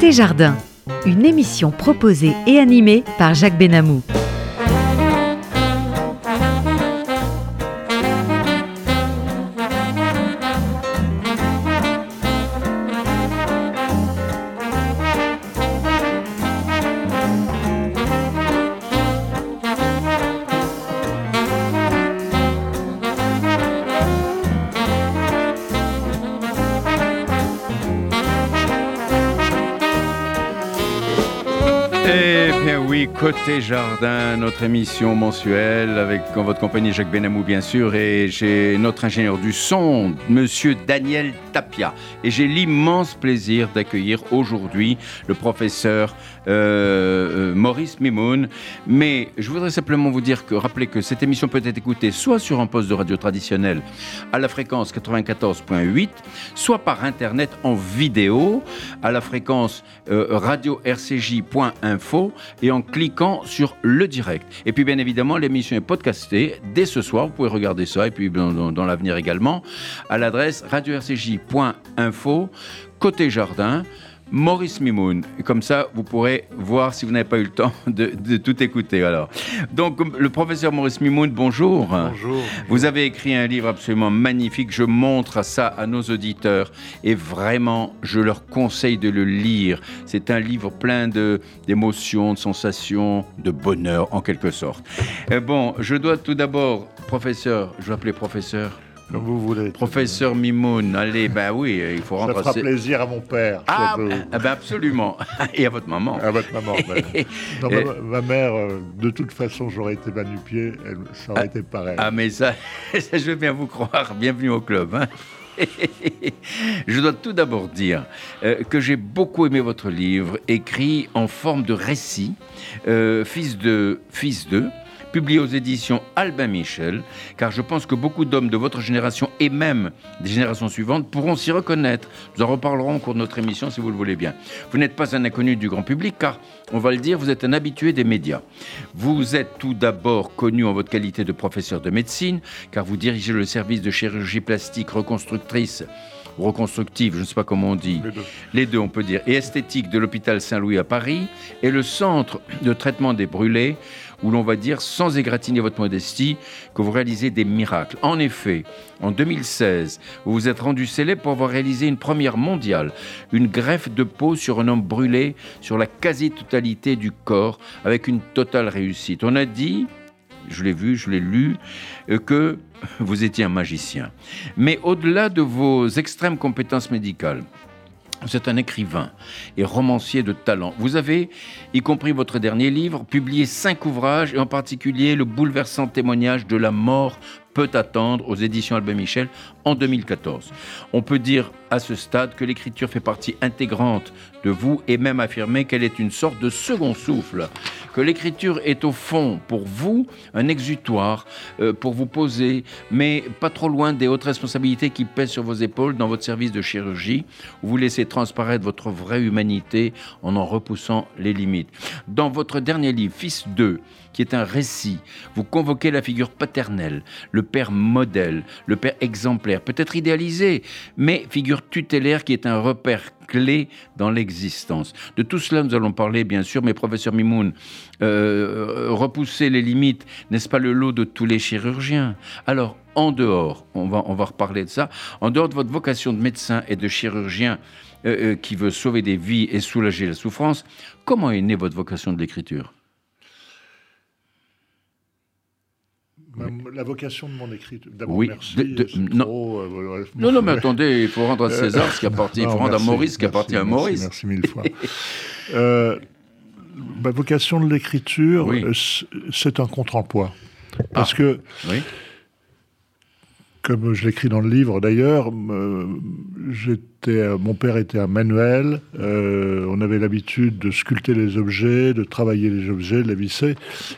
Côté Jardin, une émission proposée et animée par Jacques Benamou. Côté Jardin, notre émission mensuelle avec en votre compagnie Jacques Benamou bien sûr et j'ai notre ingénieur du son, monsieur Daniel Tapia. Et j'ai l'immense plaisir d'accueillir aujourd'hui le professeur euh, euh, Maurice Mimoun. Mais je voudrais simplement vous dire que, rappelez que cette émission peut être écoutée soit sur un poste de radio traditionnel à la fréquence 94.8, soit par internet en vidéo à la fréquence euh, radio-rcj.info et en cliquant sur le direct. Et puis bien évidemment, l'émission est podcastée dès ce soir. Vous pouvez regarder ça et puis dans, dans l'avenir également à l'adresse radio-rcj.info côté jardin. Maurice Mimoun. Comme ça, vous pourrez voir si vous n'avez pas eu le temps de, tout écouter. Alors, donc, le professeur Maurice Mimoun, bonjour. Bonjour. Vous avez écrit un livre absolument magnifique. Je montre ça à nos auditeurs et vraiment, je leur conseille de le lire. C'est un livre plein d'émotions, de, sensations, de bonheur en quelque sorte. Euh, bon, je dois tout d'abord, professeur, je vais appeler professeur. Comme vous voulez. Professeur Mimoun, allez, ben oui, il faut rentrer. Ça fera plaisir à mon père. Ah, ben, ah ben absolument. Et à votre maman. À votre maman. Ben. ma, mère, euh, de toute façon, j'aurais été pied, elle, ça aurait ah, été pareil. Ah, mais ça, ça, je veux bien vous croire. Bienvenue au club. Hein. Je dois tout d'abord dire euh, que j'ai beaucoup aimé votre livre, écrit en forme de récit, euh, fils de fils de, publié aux éditions Albin Michel, car je pense que beaucoup d'hommes de votre génération et même des générations suivantes pourront s'y reconnaître. Nous en reparlerons au cours de notre émission si vous le voulez bien. Vous n'êtes pas un inconnu du grand public, car, on va le dire, vous êtes un habitué des médias. Vous êtes tout d'abord connu en votre qualité de professeur de médecine, car vous dirigez le service de chirurgie plastique reconstructrice reconstructive, je ne sais pas comment on dit, les deux. les deux. on peut dire, et esthétique de l'hôpital Saint-Louis à Paris, et le centre de traitement des brûlés où l'on va dire, sans égratigner votre modestie, que vous réalisez des miracles. En effet, en 2016, vous vous êtes rendu célèbre pour avoir réalisé une première mondiale, une greffe de peau sur un homme brûlé sur la quasi-totalité du corps, avec une totale réussite. On a dit, je l'ai vu, je l'ai lu, euh, que vous étiez un magicien. Mais au-delà de vos extrêmes compétences médicales, êtes un écrivain et romancier de talent. Vous avez, y compris votre dernier livre, publié cinq ouvrages et en particulier le bouleversant témoignage de la mort peut attendre aux éditions Albin Michel en 2014. On peut dire à ce stade que l'écriture fait partie intégrante de vous et même affirmer qu'elle est une sorte de second souffle, que l'écriture est au fond pour vous un exutoire euh, pour vous poser, mais pas trop loin des hautes responsabilités qui pèsent sur vos épaules dans votre service de chirurgie, où vous laissez transparaître votre vraie humanité en en repoussant les limites. Dans votre dernier livre, Fils 2, qui est un récit. Vous convoquez la figure paternelle, le père modèle, le père exemplaire, peut-être idéalisé, mais figure tutélaire qui est un repère clé dans l'existence. De tout cela, nous allons parler, bien sûr, mais professeur Mimoun, euh, repousser les limites, n'est-ce pas le lot de tous les chirurgiens? Alors, en dehors, on va, on va reparler de ça, en dehors de votre vocation de médecin et de chirurgien euh, euh, qui veut sauver des vies et soulager la souffrance, comment est née votre vocation de l'écriture? La vocation de mon écriture. D'abord, oui, merci. non. Euh, non, non, mais attendez, il faut rendre à César ce qui appartient, il faut rendre à Maurice ce qui appartient à Maurice. Merci, mille fois. euh, ma vocation de l'écriture, euh, c'est un contre-emploi. Parce ah, que oui comme je l'écris dans le livre d'ailleurs, j'étais, mon père était un manuel. Euh, on avait l'habitude de sculpter les objets, de travailler les objets, de les visser,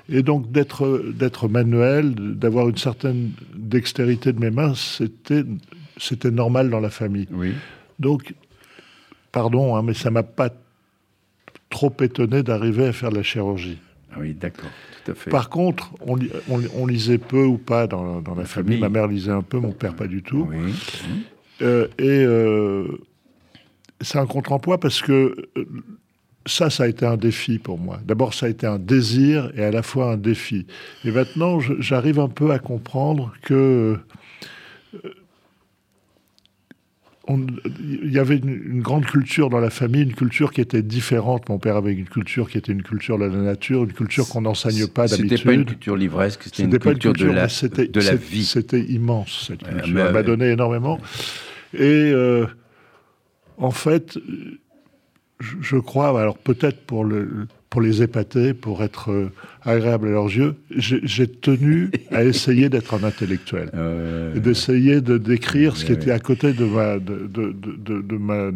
et donc d'être d'être manuel, d'avoir une certaine dextérité de mes mains, c'était c'était normal dans la famille. Oui. Donc, pardon, hein, mais ça m'a pas trop étonné d'arriver à faire de la chirurgie. Ah oui, d'accord. Par contre, on, lisait peu ou pas dans, la, famille. Ma mère lisait un peu, mon père pas du tout. Oui. Euh, et euh, c'est un contre-emploi parce que euh, ça, ça a été un défi pour moi. D'abord, ça a été un désir et à la fois un défi. Et maintenant, j'arrive un peu à comprendre que il y avait une, grande culture dans la famille, une culture qui était différente. Mon père avait une culture qui était une culture de la nature, une culture qu'on n'enseigne pas d'habitude. C'était pas une culture livresque, c'était une, culture de la, de la vie. C'était immense, cette culture. Elle m'a donné énormément. Et euh, en fait, je, crois, alors peut-être pour, le, pour les épater, pour être euh, agréable à leurs yeux, j'ai tenu à essayer d'être un intellectuel, d'essayer de décrire ce qui était à côté de ma, de, de, de, ma,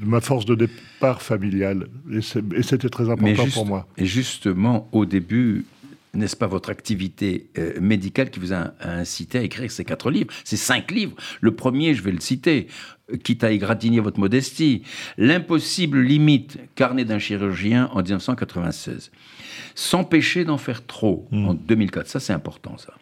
ma force de départ familiale. Et c'était très important pour moi. Et justement, au début, n'est-ce pas, votre activité euh, médicale qui vous a, incité à écrire ces quatre livres, ces cinq livres. Le premier, je vais le citer, euh, quitte à égratigner votre modestie, L'impossible limite, carnet d'un chirurgien en 1996. S'empêcher d'en faire trop hmm. en 2004, ça c'est important ça.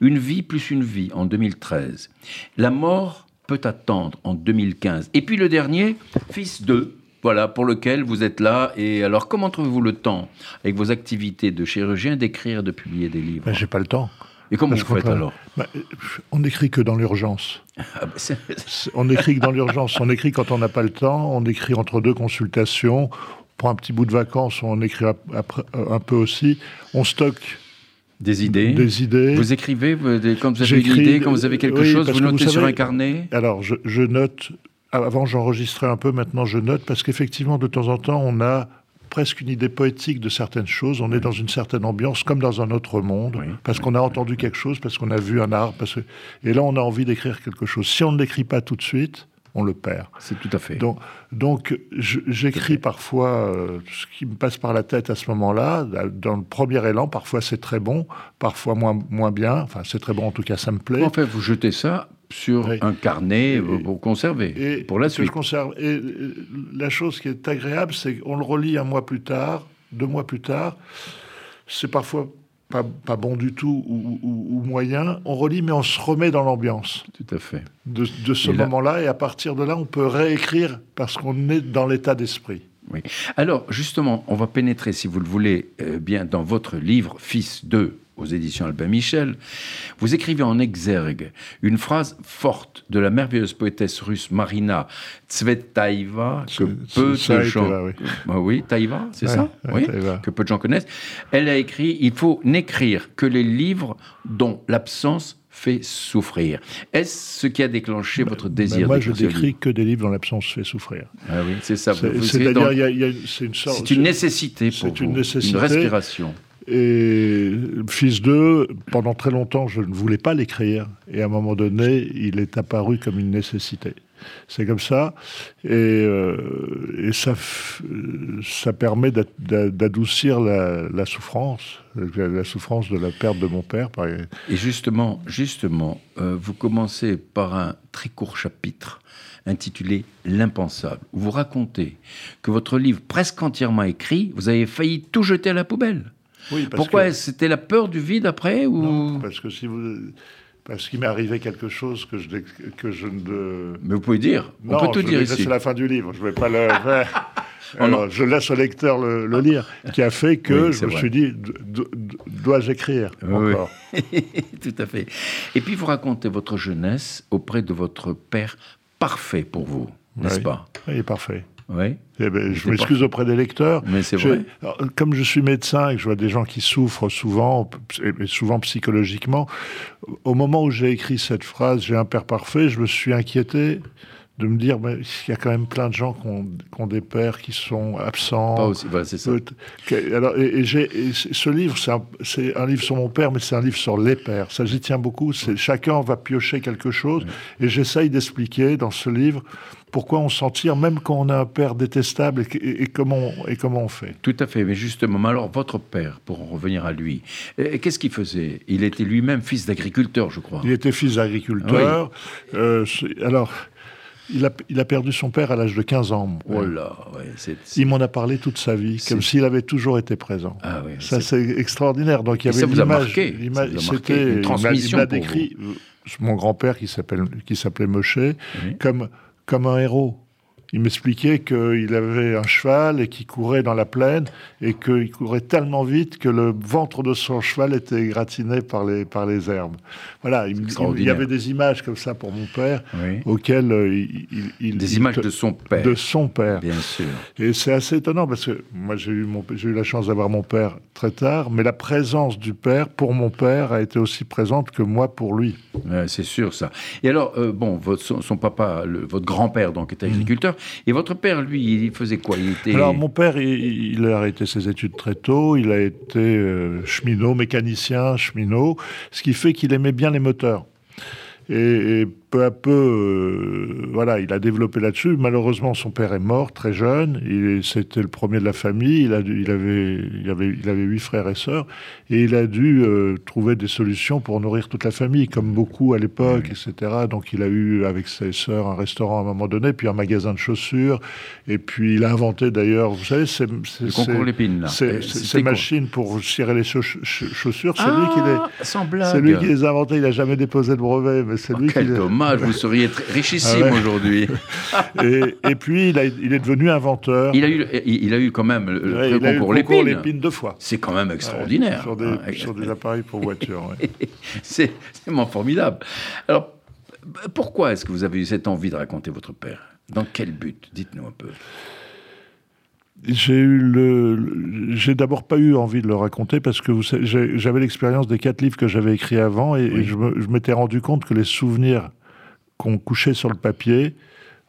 Une vie plus une vie en 2013. La mort peut attendre en 2015. Et puis le dernier, Fils 2, voilà, pour lequel vous êtes là. Et alors, comment trouvez-vous le temps, avec vos activités de chirurgien, d'écrire, de publier des livres? Ben, J'ai pas le temps. Et comment vous faites alors? Ben, On n'écrit que dans l'urgence. Ah, ben, on écrit que dans l'urgence. On écrit quand on n'a pas le temps. On écrit entre deux consultations. On prend un petit bout de vacances, on écrit un peu aussi. On stocke des idées. Des idées. Vous écrivez quand vous avez une idée, quand vous avez quelque chose, vous notez sur un carnet? Alors, je note avant, j'enregistrais un peu, maintenant je note, parce qu'effectivement, de temps en temps, on a presque une idée poétique de certaines choses. On est dans une certaine ambiance, comme dans un autre monde, parce qu'on a entendu quelque chose, parce qu'on a vu un arbre. Parce Et là, on a envie d'écrire quelque chose. Si on ne l'écrit pas tout de suite, on le perd. C'est tout à fait. Donc, donc j'écris parfois euh, ce qui me passe par la tête à ce moment-là. Dans le premier élan, parfois c'est très bon, parfois moins, moins bien. Enfin, c'est très bon, en tout cas, ça me plaît. En fait, vous jetez ça sur un carnet pour conserver, et, pour la suite. Je conserve. Et la chose qui est agréable, c'est qu'on le relit un mois plus tard, deux mois plus tard. C'est parfois pas, pas, bon du tout ou, moyen. On relit, mais on se remet dans l'ambiance. Tout à fait. De, de ce moment-là, et à partir de là, on peut réécrire parce qu'on est dans l'état d'esprit. Oui. Alors, justement, on va pénétrer, si vous le voulez, euh, bien dans votre livre Fils 2 aux éditions Albin Michel, vous écrivez en exergue une phrase forte de la merveilleuse poétesse russe Marina Tsvetaeva, que peu de gens... oui, bah Taïva, c'est ça oui, Que peu de gens connaissent. Elle a écrit « Il faut n'écrire que les livres dont l'absence fait souffrir. Est-ce ce qui a déclenché votre désir Moi, je n'écris que des livres dont l'absence fait souffrir. Ah oui, c'est ça. C'est-à-dire, c'est une sorte... C'est une nécessité pour vous, une, nécessité, une respiration. Et Fils 2, pendant très longtemps, je ne voulais pas l'écrire. Et à un moment donné, il est apparu comme une nécessité. C'est comme ça. Et, euh, ça, permet d'adoucir la, souffrance, la souffrance de la perte de mon père. Et justement, justement euh, vous commencez par un très court chapitre intitulé L'impensable, vous racontez que votre livre, presque entièrement écrit, vous avez failli tout jeter à la poubelle. Pourquoi C'était la peur du vide après ou... Non, parce que si vous... Parce qu'il m'est arrivé quelque chose que je, que je ne... Mais vous pouvez dire. On peut tout dire ici. C'est la fin du livre. Je vais pas le. Alors, je laisse au lecteur le, lire, qui a fait que je me suis dit, dois-je écrire encore? Tout à fait. Et puis vous racontez votre jeunesse auprès de votre père parfait pour vous, n'est-ce pas? Oui, parfait. Oui. Eh ben, je m'excuse auprès des lecteurs. Mais c'est vrai. Comme je suis médecin et que je vois des gens qui souffrent souvent, et souvent psychologiquement, au moment où j'ai écrit cette phrase, j'ai un père parfait, je me suis inquiété de me dire, mais il y a quand même plein de gens qui ont, des pères qui sont absents. Pas aussi, c'est ça. Alors, et, ce livre, c'est un, livre sur mon père, mais c'est un livre sur les pères. Ça, j'y tiens beaucoup. Chacun va piocher quelque chose, et j'essaye d'expliquer dans ce livre pourquoi on s'en tire, même quand on a un père détestable, et, comment, et comment on fait. Tout à fait, mais justement, alors votre père, pour en revenir à lui, qu'est-ce qu'il faisait? Il était lui-même fils d'agriculteur, je crois. Il était fils d'agriculteur. Euh, alors, il a, il a, perdu son père à l'âge de 15 ans. Oh là, ouais, Il m'en a parlé toute sa vie, comme s'il avait toujours été présent. Ah, oui, ça, c'est extraordinaire. Donc, il y avait ça vous a marqué. C'était une transmission. Il m'a décrit mon grand-père qui s'appelait Moshe comme comme un héros. Il m'expliquait qu'il avait un cheval et qu'il courait dans la plaine et qu'il courait tellement vite que le ventre de son cheval était gratiné par les, par les herbes. Voilà, il, y avait des images comme ça pour mon père, auxquelles euh, il, Des images de son père. De son père. Bien sûr. Et c'est assez étonnant parce que moi, j'ai eu, eu la chance d'avoir mon père très tard, mais la présence du père, pour mon père, a été aussi présente que moi pour lui. c'est sûr, ça. Et alors, euh, bon, votre, son, papa, votre grand-père, donc, était mhm. agriculteur. Et votre père, lui, il faisait quoi? Il était... Alors, mon père, il, a arrêté ses études très tôt. Il a été euh, cheminot, mécanicien, cheminot, ce qui fait qu'il aimait bien les moteurs. et peu à peu, euh, voilà, il a développé là-dessus. Malheureusement, son père est mort très jeune. C'était le premier de la famille. Il, a, il, avait, il, avait, il avait huit frères et sœurs. Et il a dû euh, trouver des solutions pour nourrir toute la famille, comme beaucoup à l'époque, etc. Donc il a eu, avec ses sœurs, un restaurant à un moment donné, puis un magasin de chaussures. Et puis il a inventé d'ailleurs, vous savez, c'est... Le concours l'épine, là. Ces machines pour cirer les chaussures, c'est lui qui les... C'est lui qui les a inventées. Il n'a jamais déposé le brevet, mais c'est oh, lui qui les vous seriez richissime ah aujourd'hui. et, puis, il, est devenu inventeur. Il a eu, il, a eu quand même le, ouais, concours l'épine. deux fois. C'est quand même extraordinaire. sur, des, sur, des, appareils pour voiture. c'est vraiment formidable. Alors, pourquoi est-ce que vous avez eu cette envie de raconter votre père? Dans quel but? Dites-nous un peu j'ai eu le, j'ai d'abord pas eu envie de le raconter parce que j'avais l'expérience des quatre livres que j'avais écrits avant et, je m'étais rendu compte que les souvenirs qu'on couchait sur le papier,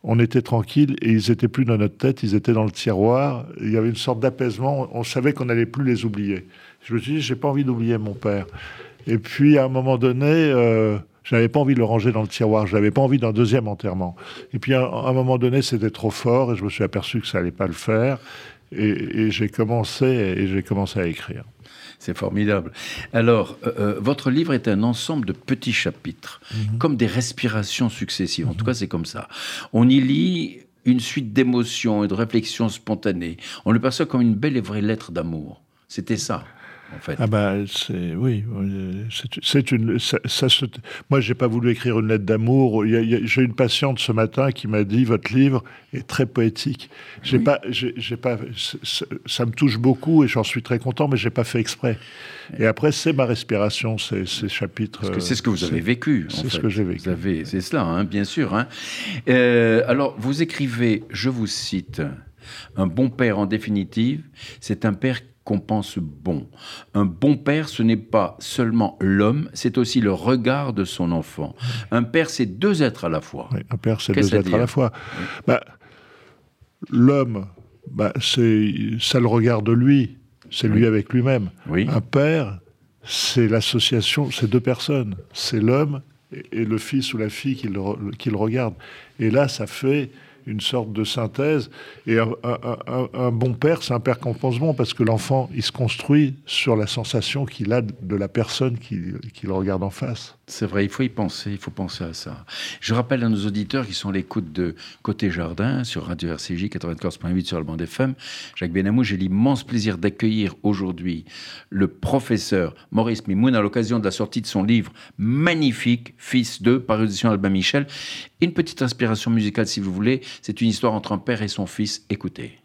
on était tranquille et ils étaient plus dans notre tête, ils étaient dans le tiroir. Il y avait une sorte d'apaisement. On savait qu'on n'allait plus les oublier. Je me suis dit, j'ai pas envie d'oublier mon père. Et puis à un moment donné, euh, je n'avais pas envie de le ranger dans le tiroir. Je n'avais pas envie d'un deuxième enterrement. Et puis à, un moment donné, c'était trop fort et je me suis aperçu que ça allait pas le faire. Et, j'ai commencé et j'ai commencé à écrire. C'est formidable. Alors, euh, euh, votre livre est un ensemble de petits chapitres, mhm. comme des respirations successives. En tout mhm. cas, c'est comme ça. On y lit une suite d'émotions et de réflexions spontanées. On le perçoit comme une belle et vraie lettre d'amour. C'était ça. Ah bah c'est oui, c'est une. Ça, ça se, moi, j'ai pas voulu écrire une lettre d'amour. J'ai une patiente ce matin qui m'a dit votre livre est très poétique. J'ai pas, j'ai pas, ça me touche beaucoup et j'en suis très content, mais j'ai pas fait exprès. Et après, c'est ma respiration, ces, ces chapitres. Parce que c'est ce que vous avez vécu. C'est ce que j'ai vécu. C'est cela, hein, bien sûr. Hein. Euh, alors, vous écrivez, je vous cite. Un bon père, en définitive, c'est un père qu'on pense bon. Un bon père, ce n'est pas seulement l'homme, c'est aussi le regard de son enfant. Un père, c'est deux êtres à la fois. un père, c'est deux êtres à la fois. Bah, l'homme, bah, c'est ça le regarde lui, c'est lui avec lui-même. Un père, c'est l'association, c'est deux personnes, c'est l'homme et, le fils ou la fille qui le regarde. Et là, ça fait une sorte de synthèse. Et un, bon père, c'est un père qu'on pense bon, parce que l'enfant, il se construit sur la sensation qu'il a de la personne qui, le regarde en face. C'est vrai, il faut y penser, il faut penser à ça. Je rappelle à nos auditeurs qui sont à l'écoute de Côté Jardin sur Radio RCJ 94.8 sur le banc FM. Jacques Benamou, j'ai l'immense plaisir d'accueillir aujourd'hui le professeur Maurice Mimoun à l'occasion de la sortie de son livre magnifique, Fils de, paru Albin Michel. Une petite inspiration musicale si vous voulez. C'est une histoire entre un père et son fils. Écoutez.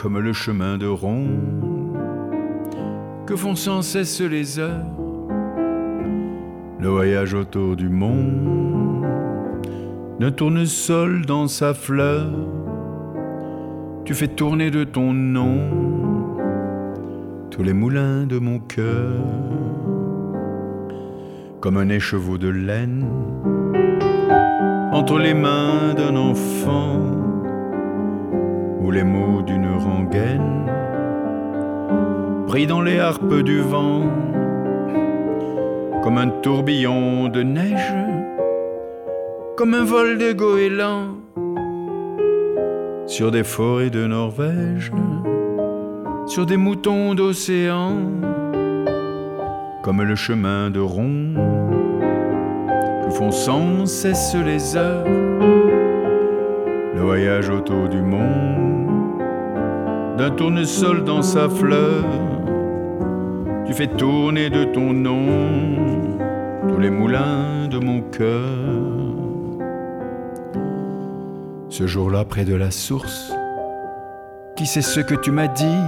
comme le chemin de ronde que font sans cesse les heures? Le voyage autour du monde ne tourne seul dans sa fleur. Tu fais tourner de ton nom tous les moulins de mon cœur. comme un écheveau de laine entre les mains d'un enfant les mots d'une rengaine pris dans les harpes du vent comme un tourbillon de neige comme un vol de goéland sur des forêts de Norvège sur des moutons d'océan comme le chemin de rond que font sans cesse les heures, le voyage autour du monde, d'un tournesol dans sa fleur, tu fais tourner de ton nom tous les moulins de mon cœur. Ce jour-là, près de la source, qui sait ce que tu m'as dit?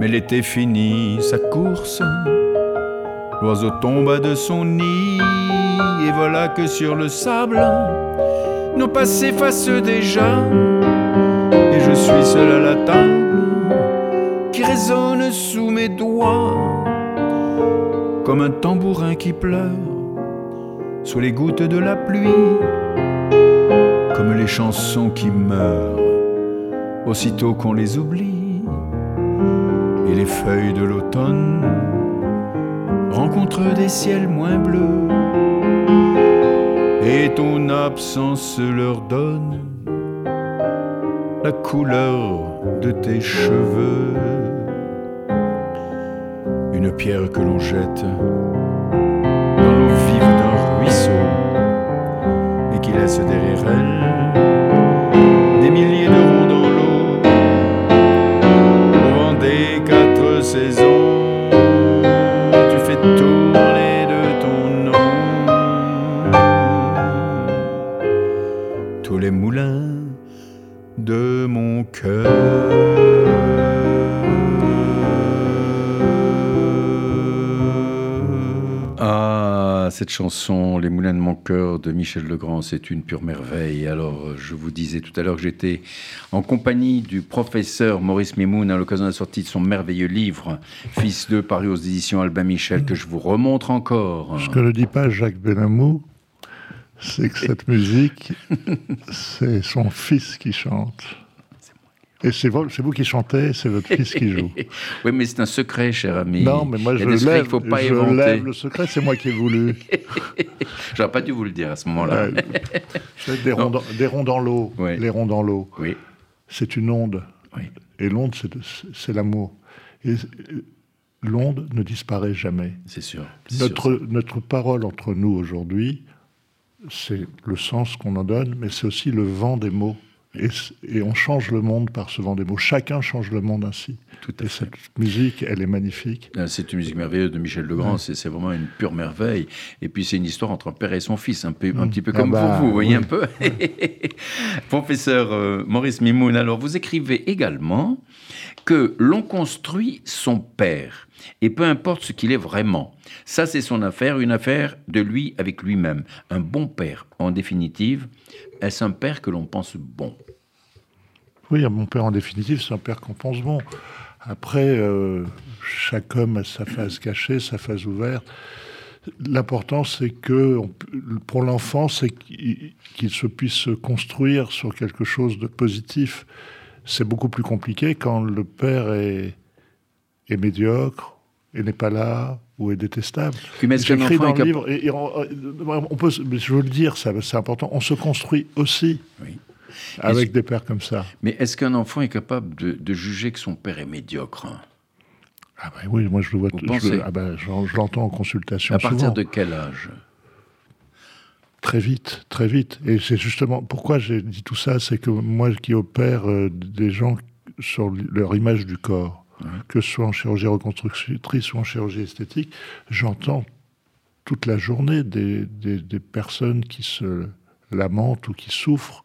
Mais l'été finit sa course. L'oiseau tomba de son nid, et voilà que sur le sable, nos passés s'effacent déjà. Et je suis seul à la table, qui résonne sous mes doigts, comme un tambourin qui pleure, sous les gouttes de la pluie, comme les chansons qui meurent, aussitôt qu'on les oublie et les feuilles de l'automne rencontrent des ciels moins bleus et ton absence leur donne la couleur de tes cheveux. Une pierre que l'on jette cette chanson, Les Moulins de mon cœur de Michel Legrand, c'est une pure merveille. Alors, euh, je vous disais tout à l'heure que j'étais en compagnie du professeur Maurice Mimoun à l'occasion de la sortie de son merveilleux livre, Fils de paru aux éditions Albin Michel, que je vous remontre encore. Ce que ne dit pas Jacques Benamou, c'est que cette musique, c'est son fils qui chante. Et c'est vous, qui chantez, c'est votre fils qui joue. oui, mais c'est un secret, cher ami. Non, mais moi je lève, faut pas je éventer. lève le secret, c'est moi qui ai voulu. J'aurais pas dû vous le dire à ce moment-là. Ouais. Des, ronds dans, des ronds dans l'eau. Les ronds dans l'eau. Oui, C'est une onde. oui. Et l'onde, c'est, l'amour. Et l'onde ne disparaît jamais. C'est sûr. notre parole entre nous aujourd'hui, c'est le sens qu'on en donne, mais c'est aussi le vent des mots. Et, on change le monde par ce vent des mots. Chacun change le monde ainsi. Tout à Et fait. cette musique, elle est magnifique. Euh, C'est une musique merveilleuse de Michel Legrand, c'est c'est vraiment une pure merveille. Et puis c'est une histoire entre un père et son fils, un, peu, un petit peu Ah comme bah, vous, vous voyez oui. un peu. Professeur euh, Maurice Mimoun, alors vous écrivez également que l'on construit son père, et peu importe ce qu'il est vraiment. Ça, c'est son affaire, une affaire de lui avec lui-même. Un bon père, en définitive, est-ce un père que l'on pense bon? Oui, mon père, en définitive, c'est un père qu'on pense bon. Après, euh, chaque homme a sa phase cachée, sa phase ouverte. L'important, c'est que, pour l'enfant, c'est qu'il se puisse se construire sur quelque chose de positif. C'est beaucoup plus compliqué quand le père est, est médiocre et n'est pas là ou est détestable. J'écris dans le livre, et, et on, on peut, je veux le dire, c'est important, on se construit aussi Oui. Avec des pères comme ça. Mais est-ce qu'un enfant est capable de, de juger que son père est médiocre? Ah bah oui, moi je le vois, Vous je, le- ah j'en- je l'entends en consultation À partir souvent. de quel âge? Très vite, très vite. Et c'est justement pourquoi j'ai dit tout ça, c'est que moi qui opère euh, des gens sur leur image du corps, que ce soit en chirurgie reconstructrice ou en chirurgie esthétique, j'entends toute la journée des, des- des personnes qui se lamentent ou qui souffrent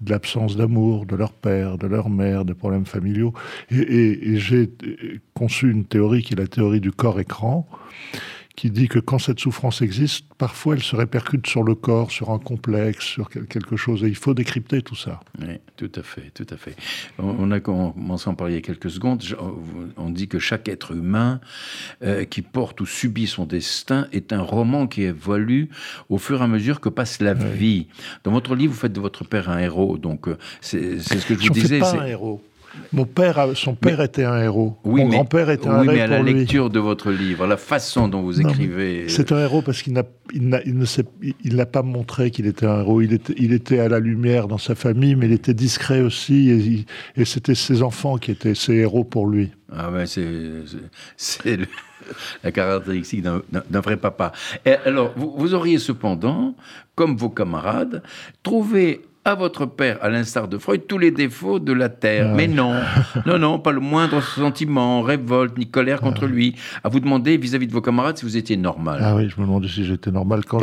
de l'absence d'amour de leur père, de leur mère, des problèmes familiaux. Et, et- j'ai conçu une théorie qui est la théorie du corps-écran, qui dit que quand cette souffrance existe, parfois elle se répercute sur le corps, sur un complexe, sur quelque chose. Et il faut décrypter tout ça. Oui, tout à fait, tout à fait. On a commencé à en parler il y a quelques secondes. On dit que chaque être humain euh, qui porte ou subit son destin est un roman qui évolue au fur et à mesure que passe la vie. Dans votre livre, vous faites de votre père un héros. Donc, euh, c'est ce que je vous disais. Pas un héros. Mon père, son père était un héros. Mon grand-père était un héros. Oui, mais à la lecture de votre livre, la façon dont vous écrivez. C'est un héros parce qu'il n'a, il, ne il n'a pas montré qu'il était un héros. Il était, il était à la lumière dans sa famille, mais il était discret aussi. Et, c'était ses enfants qui étaient ses héros pour lui. Ah ben c'est, c'est la caractéristique d'un, vrai papa. Et alors, vous, vous auriez cependant, comme vos camarades, trouvé à votre père, à l'instar de Freud, tous les défauts de la terre. Mais non, non, non, pas le moindre sentiment, révolte, ni colère contre lui. À vous demander vis-à-vis de vos camarades si vous étiez normal. Ah oui, je me demandais si j'étais normal. Quand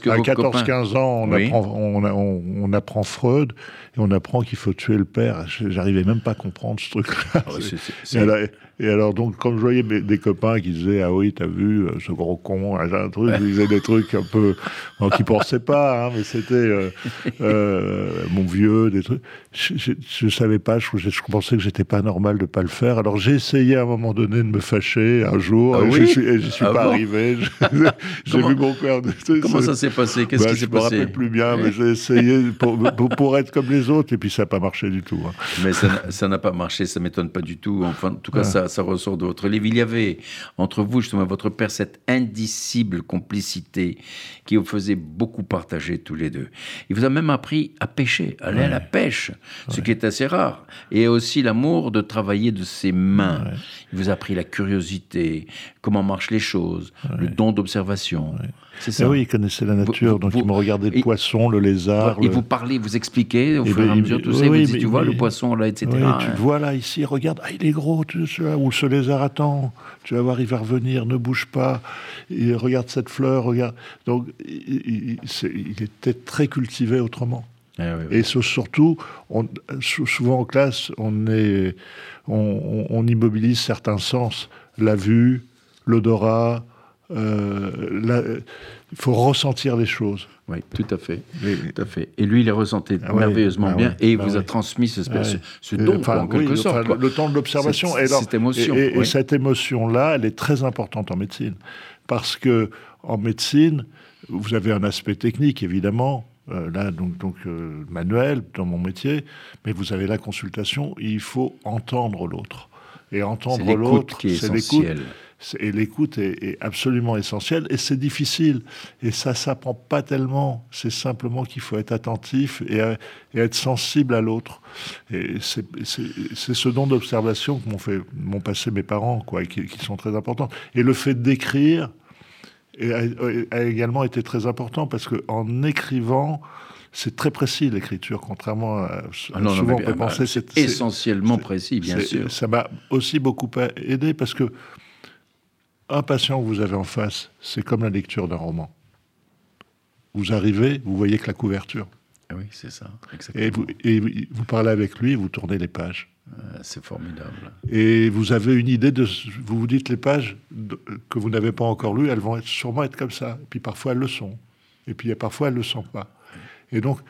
que à 14-15 ans, on, apprend, on, apprend Freud et on apprend qu'il faut tuer le père. J'arrivais même pas à comprendre ce truc-là. Ah et alors, donc, quand je voyais des copains qui disaient Ah oui, t'as vu, euh, ce gros con, un truc, ils disaient des trucs un peu. Bon, qui pensaient pas, hein, mais c'était euh, euh, mon vieux, des trucs. Je, ne savais pas, je, je pensais que j'étais pas normal de pas le faire. Alors, j'ai essayé à un moment donné de me fâcher un jour, ah et je suis, suis ah pas arrivé. j'ai vu mon père. Comment ça s'est passé? Qu'est-ce bah, qui s'est passé Je me rappelle plus bien, mais j'ai essayé pour, pour, être comme les autres, et puis ça n'a pas marché du tout. Hein. Mais ça n'a pas marché, ça m'étonne pas du tout. Enfin, en tout cas, ça ça ressort de votre livre. Il y avait entre vous, justement, votre père, cette indicible complicité qui vous faisait beaucoup partager tous les deux. Il vous a même appris à pêcher, à aller à la pêche, ce qui est assez rare. Et aussi l'amour de travailler de ses mains. Il vous a appris la curiosité, comment marchent les choses, le don d'observation. C'est ça. oui, il connaissait la nature, donc il me regardait le poisson, le lézard. Et vous parlez, vous expliquez au fur et à ben, mesure tout ça. Oui, vous tu vois le poisson là, etc. Oui, tu le vois là, ici, regarde, ah, il est gros, tu sais, ou ce lézard attend, tu vas voir, il va revenir, ne bouge pas. Il regarde cette fleur, regarde. Donc, il, était très cultivé autrement. Eh et surtout, on, souvent en classe, on, est, on immobilise certains sens, la vue, l'odorat, euh, il faut ressentir les choses. Oui, tout à fait, tout à fait. Et lui, il les ressentait ah merveilleusement ah bien, et il bah vous a transmis ce, ce, don, en quelque sorte. Le, temps de l'observation. Cette, cette, émotion. Et, cette émotion-là, elle est très importante en médecine, parce que en médecine, vous avez un aspect technique, évidemment, euh, là, donc, donc euh, manuel dans mon métier, mais vous avez la consultation, il faut entendre l'autre. Et entendre l'autre, c'est l'écoute et l'écoute est, absolument essentielle et c'est difficile. Et ça s'apprend pas tellement. C'est simplement qu'il faut être attentif et, être sensible à l'autre. Et c'est ce don d'observation que m'ont fait, m'ont passé mes parents, quoi, qui, qui, sont très importants. Et le fait d'écrire a, également été très important parce que en écrivant, c'est très précis l'écriture, contrairement à, ah non, souvent on peut penser. C'est essentiellement précis, bien sûr. Ça m'a aussi beaucoup aidé parce que un patient que vous avez en face, c'est comme la lecture d'un roman. Vous arrivez, vous voyez que la couverture. Ah oui, c'est ça. Et vous, et vous, parlez avec lui, vous tournez les pages. Euh, c'est formidable. Et vous avez une idée de. Vous vous dites les pages que vous n'avez pas encore lues, elles vont être, sûrement être comme ça. Et puis parfois elles le sont. Et puis parfois elles ne le sont pas. Et donc,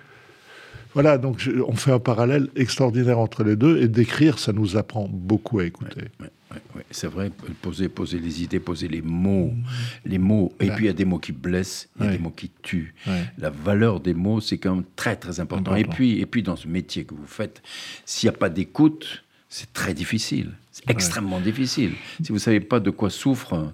voilà, donc on fait un parallèle extraordinaire entre les deux. Et d'écrire, ça nous apprend beaucoup à écouter. C'est vrai, poser, poser les idées, poser les mots, les mots. Et puis il y a des mots qui blessent, il y a des mots qui tuent. La valeur des mots, c'est quand même très très important. Et puis, et puis dans ce métier que vous faites, s'il n'y a pas d'écoute, c'est très difficile. Extrêmement difficile. Si vous ne savez pas de quoi souffre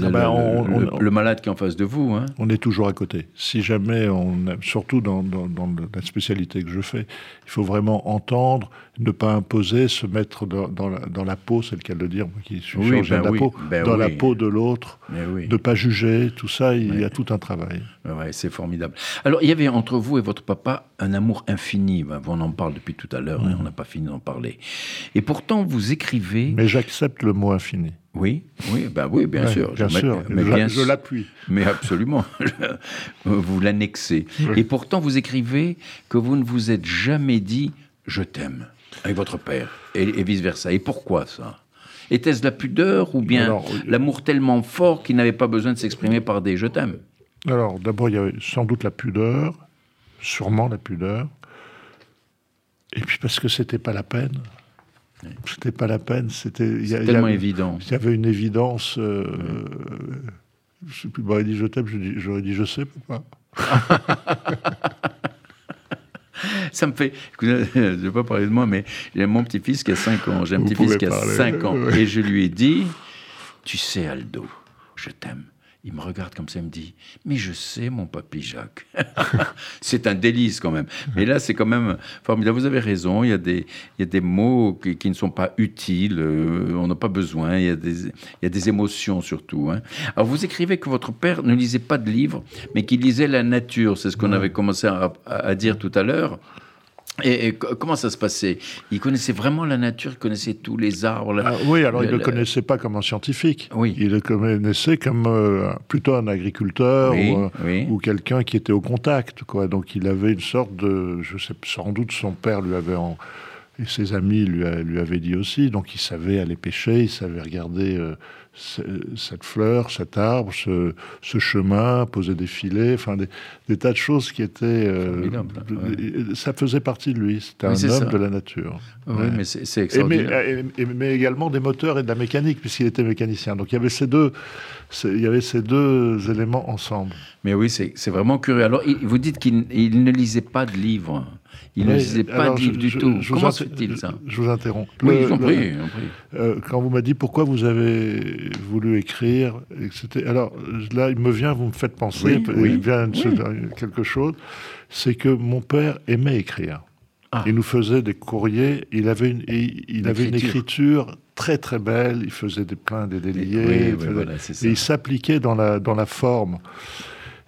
le, ah ben, le, malade qui est en face de vous. Hein. On est toujours à côté. Si jamais, on surtout dans, dans, la spécialité que je fais, il faut vraiment entendre, ne pas imposer, se mettre dans, la, dans la, peau, c'est le cas de le dire, moi qui suis ben de la peau, ben dans la peau de l'autre, oui. ne pas juger, tout ça, il y a tout un travail. Ouais, c'est formidable. Alors, il y avait entre vous et votre papa un amour infini. On en parle depuis tout à l'heure, hein, mm. on n'a pas fini d'en parler. Et pourtant, vous écrivez. Mais j'accepte le mot infini. Oui, oui, oui, bien sûr. Bien sûr, mais je, l'appuie. Mais absolument, vous l'annexez. Et pourtant, vous écrivez que vous ne vous êtes jamais dit « je t'aime » avec votre père, et, vice-versa. Et pourquoi ça? Était-ce la pudeur ou bien Alors, l'amour tellement fort qu'il n'avait pas besoin de s'exprimer par des je t'aime? Alors, d'abord, il y avait sans doute la pudeur, sûrement la pudeur. Et puis parce que c'était pas la peine. C'était pas la peine. C'était. il y a- C'est il y tellement avait- évident. Il y avait une évidence. euh, je sais plus. J'aurais dit je t'aime. J'aurais dit je sais pourquoi? Ça me fait. Je ne vais pas parler de moi, mais j'ai mon petit-fils qui a 5 ans. J'ai un petit-fils qui a parler, 5 ans. Et je lui ai dit Tu sais, Aldo, je t'aime. Il me regarde comme ça, il me dit Mais je sais, mon papy Jacques. c'est un délice quand même. Mais là, c'est quand même formidable. Vous avez raison, il y a des, il y a des mots qui, qui ne sont pas utiles, euh, on n'a pas besoin, il y, a des, il y a des émotions surtout. hein. Alors, vous écrivez que votre père ne lisait pas de livres, mais qu'il lisait la nature. C'est ce qu'on avait commencé à, à- à dire tout à l'heure. Et, et co- comment ça se passait? Il connaissait vraiment la nature, il connaissait tous les arbres. la- Ah, oui, alors il ne le- connaissait pas comme un scientifique. Oui. Il le connaissait comme euh, plutôt un agriculteur Oui, ou, euh, oui. ou quelqu'un qui était au contact. Quoi. Donc il avait une sorte de. Je sais, sans doute son père lui avait. En, et ses amis lui, a- lui avaient dit aussi. Donc il savait aller pêcher, il savait regarder euh, ce- cette fleur, cet arbre, ce, ce chemin, poser des filets, enfin des, des tas de choses qui étaient. euh, de- Ça faisait partie de lui. C'était Oui, un homme ça. de la nature. Oui, Ouais. mais c'est c'est Et mais, extraordinaire. et- mais également des moteurs et de la mécanique, puisqu'il était mécanicien. Donc il y avait ces deux, il y avait ces deux éléments ensemble. Mais oui, c'est vraiment curieux. Alors, vous dites qu'il il ne lisait pas de livres. Il ne lisait pas de livres du je- tout. je Comment se fait-il ça? Je vous interromps. Oui, Le- j'en prie, j'en prie. euh, quand vous m'avez dit pourquoi vous avez voulu écrire, et que c'était- alors là, il me vient, vous me faites penser, Oui, il vient oui. quelque chose, c'est que mon père aimait écrire. Ah. Il nous faisait des courriers. Il avait une, il, il avait une écriture très très belle. Il faisait des pleins, des déliés. Oui, voilà, c'est ça. et il s'appliquait dans la, dans la forme.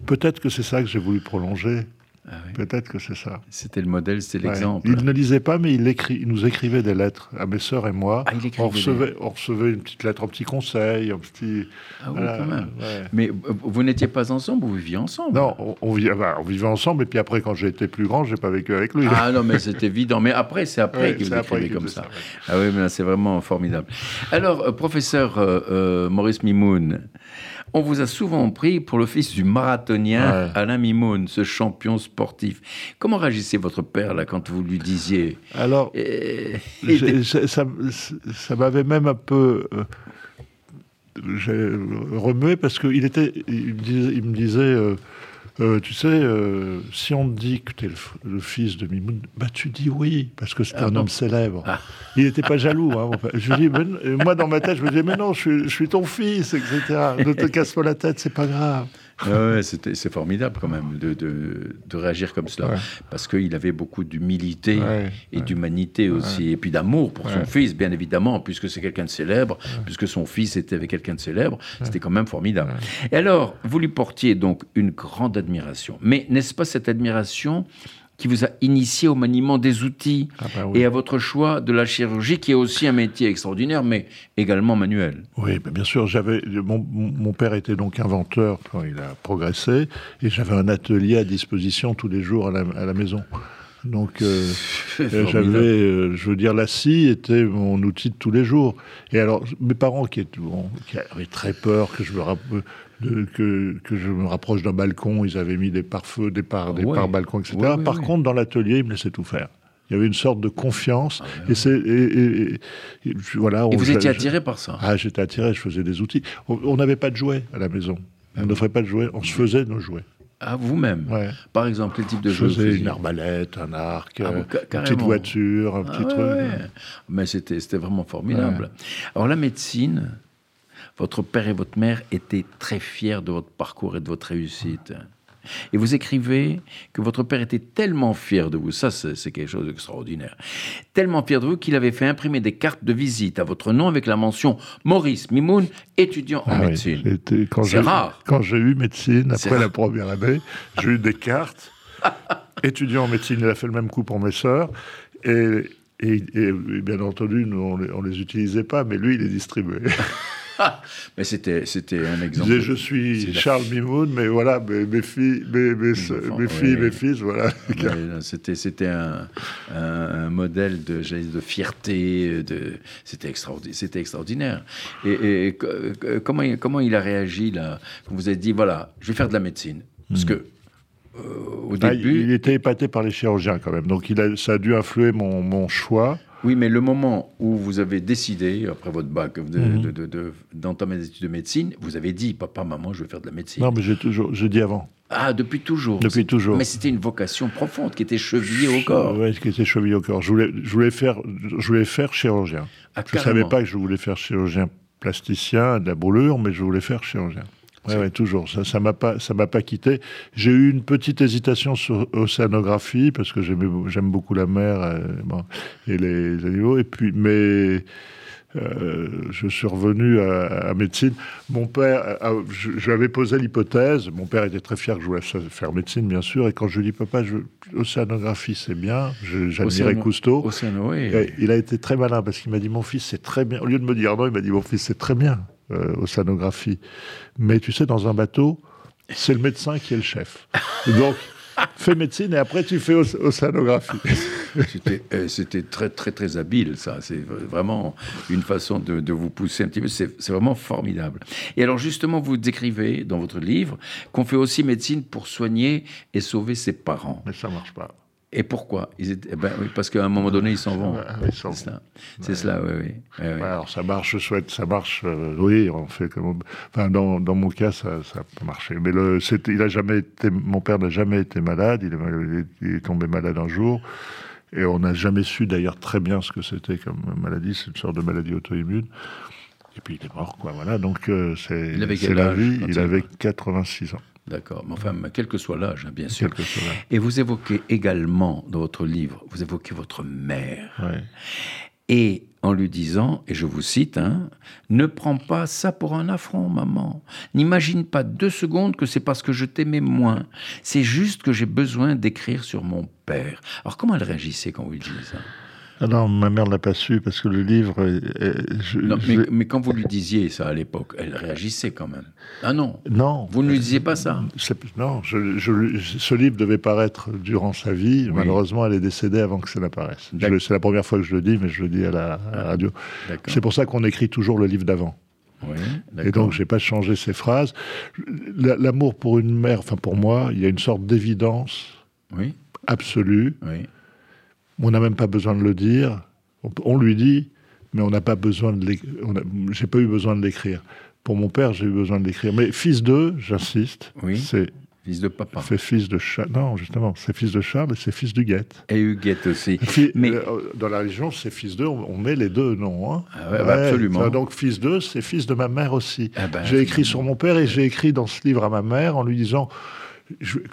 Peut-être que c'est ça que j'ai voulu prolonger. Ah oui. Peut-être que c'est ça. C'était le modèle, c'était Ouais. l'exemple. Il ne lisait pas, mais il, écrit, il nous écrivait des lettres à mes sœurs et moi. Ah, il on, recevait, on recevait une petite lettre, un petit conseil, un petit. Ah oui, voilà, quand même. ouais. Mais vous n'étiez pas ensemble, vous viviez ensemble Non, on, on vivait, bah, on vivait ensemble, et puis après, quand j'ai été plus grand, j'ai pas vécu avec lui. Ah non, mais c'est évident. Mais après, c'est après Ouais, qu'il vous écrivait qu'il comme ça. ça, Ah oui, mais c'est vraiment formidable. Alors, euh, professeur euh, euh, Maurice Mimoun, on vous a souvent pris pour le fils du marathonien Ouais. Alain Mimoun, ce champion sportif. Comment réagissait votre père là quand vous lui disiez Alors, Eh, ça, ça m'avait même un peu euh, remué parce qu'il était, il me disait, il me disait, euh, euh, tu sais, euh, si on te dit que tu es le, fils de Mimoun, bah tu dis oui, parce que c'est Ah un bon homme célèbre. Ah. Il n'était pas jaloux. Hein, je dis, mais moi dans ma tête, je me disais, mais non, je suis, je suis ton fils, etc. Ne te casse pas la tête, c'est pas grave. Ouais, c'était- c'est formidable quand même de, de- de réagir comme cela. Ouais. Parce qu'il avait beaucoup d'humilité Ouais, et d'humanité aussi. Et puis d'amour pour son fils, bien évidemment, puisque c'est quelqu'un de célèbre, puisque son fils était avec quelqu'un de célèbre. C'était quand même formidable. Et alors, vous lui portiez donc une grande admiration. Mais n'est-ce pas cette admiration qui vous a initié au maniement des outils Ah bah oui. et à votre choix de la chirurgie, qui est aussi un métier extraordinaire, mais également manuel Oui, ben bien sûr. J'avais mon, père était donc inventeur quand il a progressé, et j'avais un atelier à disposition tous les jours à la, à la maison. Donc euh, euh, j'avais, euh, je veux dire, la scie était mon outil de tous les jours. Et alors mes parents qui, étaient, bon, qui avaient très peur que je me rapp- de- que, que je me rapproche d'un balcon, ils avaient mis des pare-feux, des par des Ouais. pare-balcons, etc. Ouais, ouais, Par contre, dans l'atelier, ils me laissaient tout faire. Il y avait une sorte de confiance. Ah, et c'est et, et- et- et voilà. Et vous je- étiez je- attiré par ça? Ah, j'étais attiré, je faisais des outils. On n'avait pas de jouets à la maison. On n'offrait pas de jouets, on se faisait nos jouets. à vous-même? Ouais. Par exemple, quel type de Je jeu vous faisais une arbalète, un arc, Ah, euh, une petite voiture, un Ah petit ouais, truc. ouais. Mais c'était c'était vraiment formidable. Alors la médecine, votre père et votre mère étaient très fiers de votre parcours et de votre réussite. Et vous écrivez que votre père était tellement fier de vous, ça c'est quelque chose d'extraordinaire, tellement fier de vous qu'il avait fait imprimer des cartes de visite à votre nom avec la mention Maurice Mimoun, étudiant en Ah oui, médecine. C'est rare. Quand j'ai eu médecine, après la première année, j'ai eu des cartes. Étudiant en médecine, il a fait le même coup pour mes sœurs. Et, et- et bien entendu, nous, on on les utilisait pas, mais lui, il les distribuait. mais c'était, c'était un Je exemple. disais, je suis Charles Mimoun, mais voilà, mes, mes filles, mes, mes, enfants, mes filles, ouais. mes fils, voilà. C'était, c'était un, un- un modèle de, de fierté. De, c'était, extraordinaire, c'était extraordinaire. Et, et co- co- comment, il- comment il a réagi là quand vous avez dit voilà, je vais faire de la médecine Parce que euh, au Ah, début, il était épaté par les chirurgiens quand même, donc il a, ça a dû influer mon, mon choix. Oui, mais le moment où vous avez décidé, après votre bac, Mhm. de- de- de- d'entamer des études de médecine, vous avez dit, papa, maman, je vais faire de la médecine. Non, mais j'ai toujours, j'ai dit avant. Ah, depuis toujours. Depuis toujours. Mais c'était une vocation profonde qui était chevillée au corps. Oui, qui était chevillé au corps. Je voulais, je voulais faire, je voulais faire chirurgien. Ah, Je ne savais pas que je voulais faire chirurgien plasticien, de la brûlure, mais je voulais faire chirurgien. Oui, ouais, toujours. Ça, ça m'a pas, ça m'a pas quitté. J'ai eu une petite hésitation sur océanographie parce que j'aime beaucoup la mer euh, bon, et les animaux. Et puis, mais euh, je suis revenu à, à médecine. Mon père, a- je, je lui avais posé l'hypothèse. Mon père était très fier que je voulais fa- faire médecine, bien sûr. Et quand je lui ai dit, papa, je, océanographie, c'est bien. J'admirais Cousteau. Océano, oui. Et il a été très malin parce qu'il m'a dit mon fils c'est très bien. Au lieu de me dire non, il m'a dit mon fils c'est très bien euh, océanographie. Mais tu sais dans un bateau c'est le médecin qui est le chef. Donc fais médecine et après tu fais oc- océanographie. C'était, euh, c'était très, très, très habile, ça. C'est vraiment une façon de, de vous pousser un petit peu. C'est, c'est vraiment formidable. Et alors, justement, vous décrivez dans votre livre qu'on fait aussi médecine pour soigner et sauver ses parents. Mais ça marche pas. Et pourquoi ils étaient, eh ben, oui, Parce qu'à un moment donné, ils s'en vont. C'est cela. C'est cela, oui. Ouais, alors ça marche, je souhaite, ça marche. euh, oui, on fait comme. on- Enfin, dans, dans mon cas, ça, ça peut marcher. Mais le, il a jamais été, mon père n'a jamais été malade. Il est, mal- il est tombé malade un jour, et on n'a jamais su d'ailleurs très bien ce que c'était comme maladie. C'est une sorte de maladie auto-immune. Et puis il est mort, quoi. Voilà. Donc euh, c'est, la vie. il- avait 86 ans. D'accord. Mais enfin, quel que soit l'âge, hein, bien sûr. Chose. là. Et vous évoquez également dans votre livre, vous évoquez votre mère. Ouais. Et en lui disant, et je vous cite, hein, ne prends pas ça pour un affront, maman. N'imagine pas deux secondes que c'est parce que je t'aimais moins. C'est juste que j'ai besoin d'écrire sur mon père. Alors comment elle réagissait quand vous lui disiez ça? Ah non, ma mère ne l'a pas su parce que le livre. est- est- je- non, je mais, quand vous lui disiez ça à l'époque, elle réagissait quand même. Ah non, non. vous ne lui disiez pas ça. Non, je, ce livre devait paraître durant sa vie. Oui. Malheureusement, elle est décédée avant que ça n'apparaisse. C'est la première fois que je le dis, mais je le dis à la, à la radio. C'est pour ça qu'on écrit toujours le livre d'avant. Oui, Et donc, j'ai pas changé ces phrases. La- L'amour pour une mère, enfin pour moi, il y a une sorte d'évidence Oui, absolue. oui. On n'a même pas besoin de le dire. On, on lui dit, mais on n'a pas besoin de l'écrire. J'ai pas eu besoin de l'écrire. Pour mon père, j'ai eu besoin de l'écrire. Mais fils d'eux, j'insiste, Oui. c'est Fils de papa. C'est fils de Charles. Non, justement, c'est fils de Charles et c'est fils du Guette. Et Huguette aussi. Mais- euh, dans la religion, c'est fils d'eux, on, on met les deux noms. hein. Ah ouais, bah absolument. donc fils d'eux, c'est fils de ma mère aussi. Ah ben, j'ai écrit sur mon père et j'ai écrit dans ce livre à ma mère en lui disant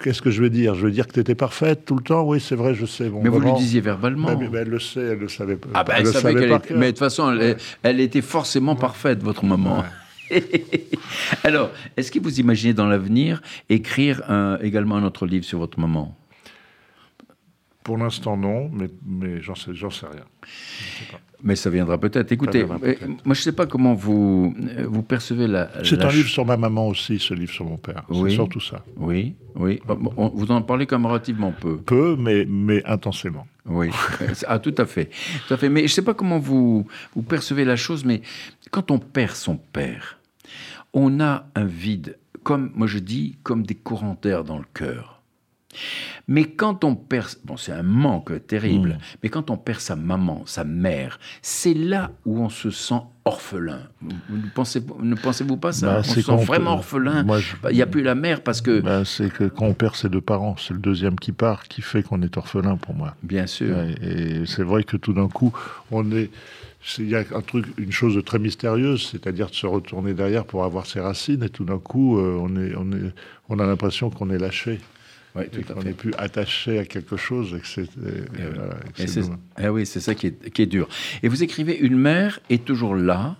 Qu'est-ce que je veux dire? Je veux dire que tu étais parfaite tout le temps? Oui, c'est vrai, je sais. Bon, Mais vous lui disiez verbalement. Mais, mais elle le sait, elle le savait pas. Ah ben, elle le savait était- cœur. Mais de toute façon, elle, elle était forcément parfaite, votre maman. Alors, est-ce que vous imaginez dans l'avenir écrire un- également un autre livre sur votre maman? Pour l'instant, non, mais, mais j'en sais, sais rien. Mais ça viendra peut-être. Écoutez, viendra moi je ne sais pas comment vous, vous percevez la... C'est un ch- livre sur ma maman aussi, ce livre sur mon père. Oui. C'est surtout ça. Oui, oui. Bon, vous en parlez comme relativement peu. Peu, mais, mais intensément. Oui, ah, tout à fait. Tout à fait. Mais je ne sais pas comment vous, vous percevez la chose, mais quand on perd son père, on a un vide, comme moi je dis, comme des courants d'air dans le cœur. Mais quand on perd, bon, c'est un manque terrible, Mmh. mais quand on perd sa maman, sa mère, c'est là où on se sent orphelin. Vous- ne pensez, ne pensez-vous pas ça? Bah, On se sent vraiment orphelin. Je- Bah, Il n'y a plus la mère parce que, Ben, c'est que quand on perd ses deux parents, c'est le deuxième qui part qui fait qu'on est orphelin pour moi. bien sûr, et c'est vrai que tout d'un coup, on est. Il y a un truc, une chose de très mystérieuse, c'est-à-dire de se retourner derrière pour avoir ses racines, et tout d'un coup, euh, on, est, on, est, on a l'impression qu'on est lâché, Tout fait. n'est plus attaché à quelque chose, et que c'est. et oui. voilà, et eh oui, c'est ça qui est, qui est dur. Et vous écrivez Une mère est toujours là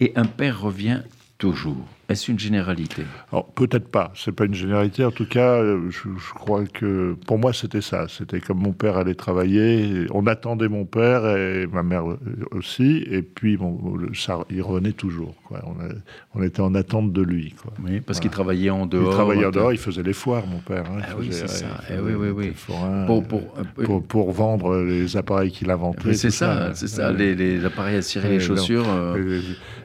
et un père revient toujours. Est-ce une généralité? Alors, peut-être pas. C'est pas une généralité. En tout cas, euh, je, je crois que pour moi, c'était ça. C'était comme mon père allait travailler. On attendait mon père et ma mère aussi. Et puis, bon, ça, il revenait toujours. Quoi. On, a- on était en attente de lui. Quoi. Oui, parce Voilà. qu'il travaillait en Il dehors. travaillait en dehors. Il faisait les foires, mon père. hein. Il Ah oui, c'est ça. il Eh oui, oui, oui. des forains, Pour, euh, pour, euh, pour, pour vendre les appareils qu'il inventait. c'est ça, c'est ça, les, les appareils à cirer les non. chaussures. euh,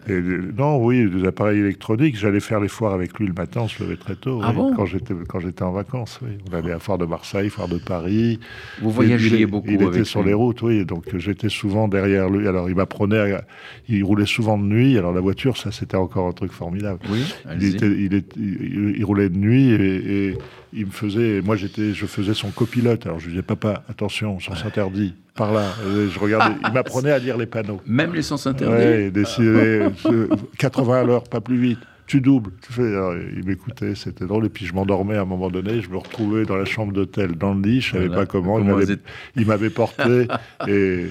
Et- et- non, oui, des appareils électroniques. J'allais faire les foires avec lui le matin, on se levait très tôt. Ah oui, bon quand j'étais quand j'étais en vacances, oui. On allait à foire de Marseille, foire de Paris. Vous voyagiez beaucoup Il était avec sur lui. les routes, oui. Donc j'étais souvent derrière lui. Alors il m'apprenait, à- il roulait souvent de nuit. Alors la voiture, ça c'était encore un truc formidable. Oui, Il, était, il, est- il- il roulait de nuit et, et il me faisait. Moi, j'étais, je faisais son copilote. Alors je lui disais, papa, attention, sens interdit, par là. Je regardais. Il m'apprenait à lire les panneaux. Même les sens interdits Ouais, décider 80 à l'heure, pas plus vite. Tu doubles. Tu fais. Alors, il m'écoutait, c'était drôle. Et puis je m'endormais à un moment donné. Je me retrouvais dans la chambre d'hôtel, dans le lit. Je savais Voilà. pas comment. il Comment m'avait- Il porté et,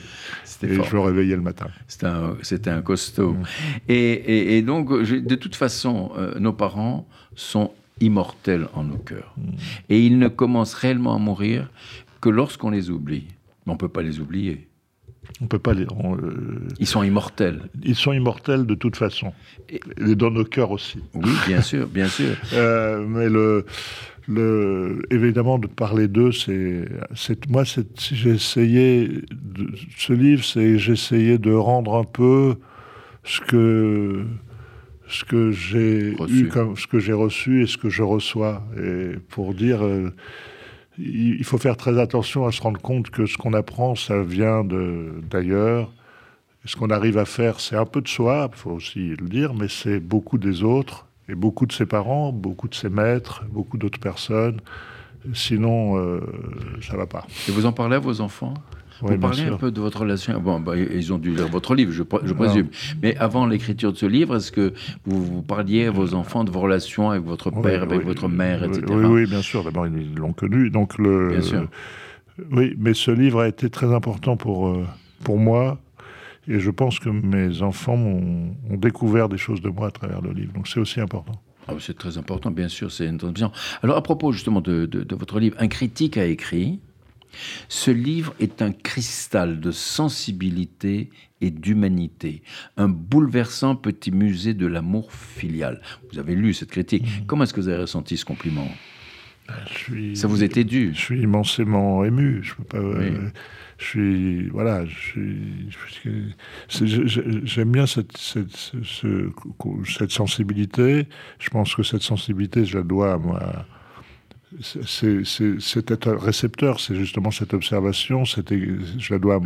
je me réveillais le matin. C'était un, un costaud. Mm. Et, et- et donc, je- de toute façon, euh, nos parents sont immortels en nos cœurs. Mm. Et ils ne commencent réellement à mourir que lorsqu'on les oublie. Mais on ne peut pas les oublier. On peut pas les. on, euh, Ils sont immortels. ils sont immortels de toute façon. Et- Et dans nos cœurs aussi. Oui, bien sûr, bien sûr. Euh, mais le, le, évidemment, de parler d'eux, c'est, c'est, moi, c'est, j'ai essayé, de, ce livre, c'est, j'ai essayé de rendre un peu ce que, ce que j'ai Reçu. eu, comme, ce que j'ai reçu et ce que je reçois. Et pour dire, euh, il, faut faire très attention à se rendre compte que ce qu'on apprend, ça vient d'ailleurs. Ce qu'on arrive à faire, c'est un peu de soi, il faut aussi le dire, mais c'est beaucoup des autres, et beaucoup de ses parents, beaucoup de ses maîtres, beaucoup d'autres personnes. Sinon, euh, ça va pas. Et vous en parlez à vos enfants? Vous bien parlez un peu de votre relation. Bon, bah, ils ont dû lire votre livre, je, pr- je Non. présume. Mais avant l'écriture de ce livre, est-ce que vous, vous parliez à vos enfants de vos relations avec votre Oui, père, avec oui, votre mère, oui, etc. Oui, oui, bien sûr. D'abord, ils l'ont connu. Donc le, Bien sûr. Oui, mais ce livre a été très important pour, euh, pour moi. Et je pense que mes enfants ont, ont découvert des choses de moi à travers le livre. Donc c'est aussi important. Ah, c'est très important, bien sûr, c'est une transmission. Alors, à propos justement de, de- de votre livre, Un critique a écrit Ce livre est un cristal de sensibilité et d'humanité, un bouleversant petit musée de l'amour filial. Vous avez lu cette critique. Comment est-ce que vous avez ressenti ce compliment? Je suis, Ça vous était dû? Je suis immensément ému. Je peux pas. euh, Oui. je suis voilà. Je suis. je- J'aime bien cette cette, ce- ce- cette sensibilité. Je pense que cette sensibilité, je la dois à moi. C'est un récepteur, c'est justement cette observation. Je la dois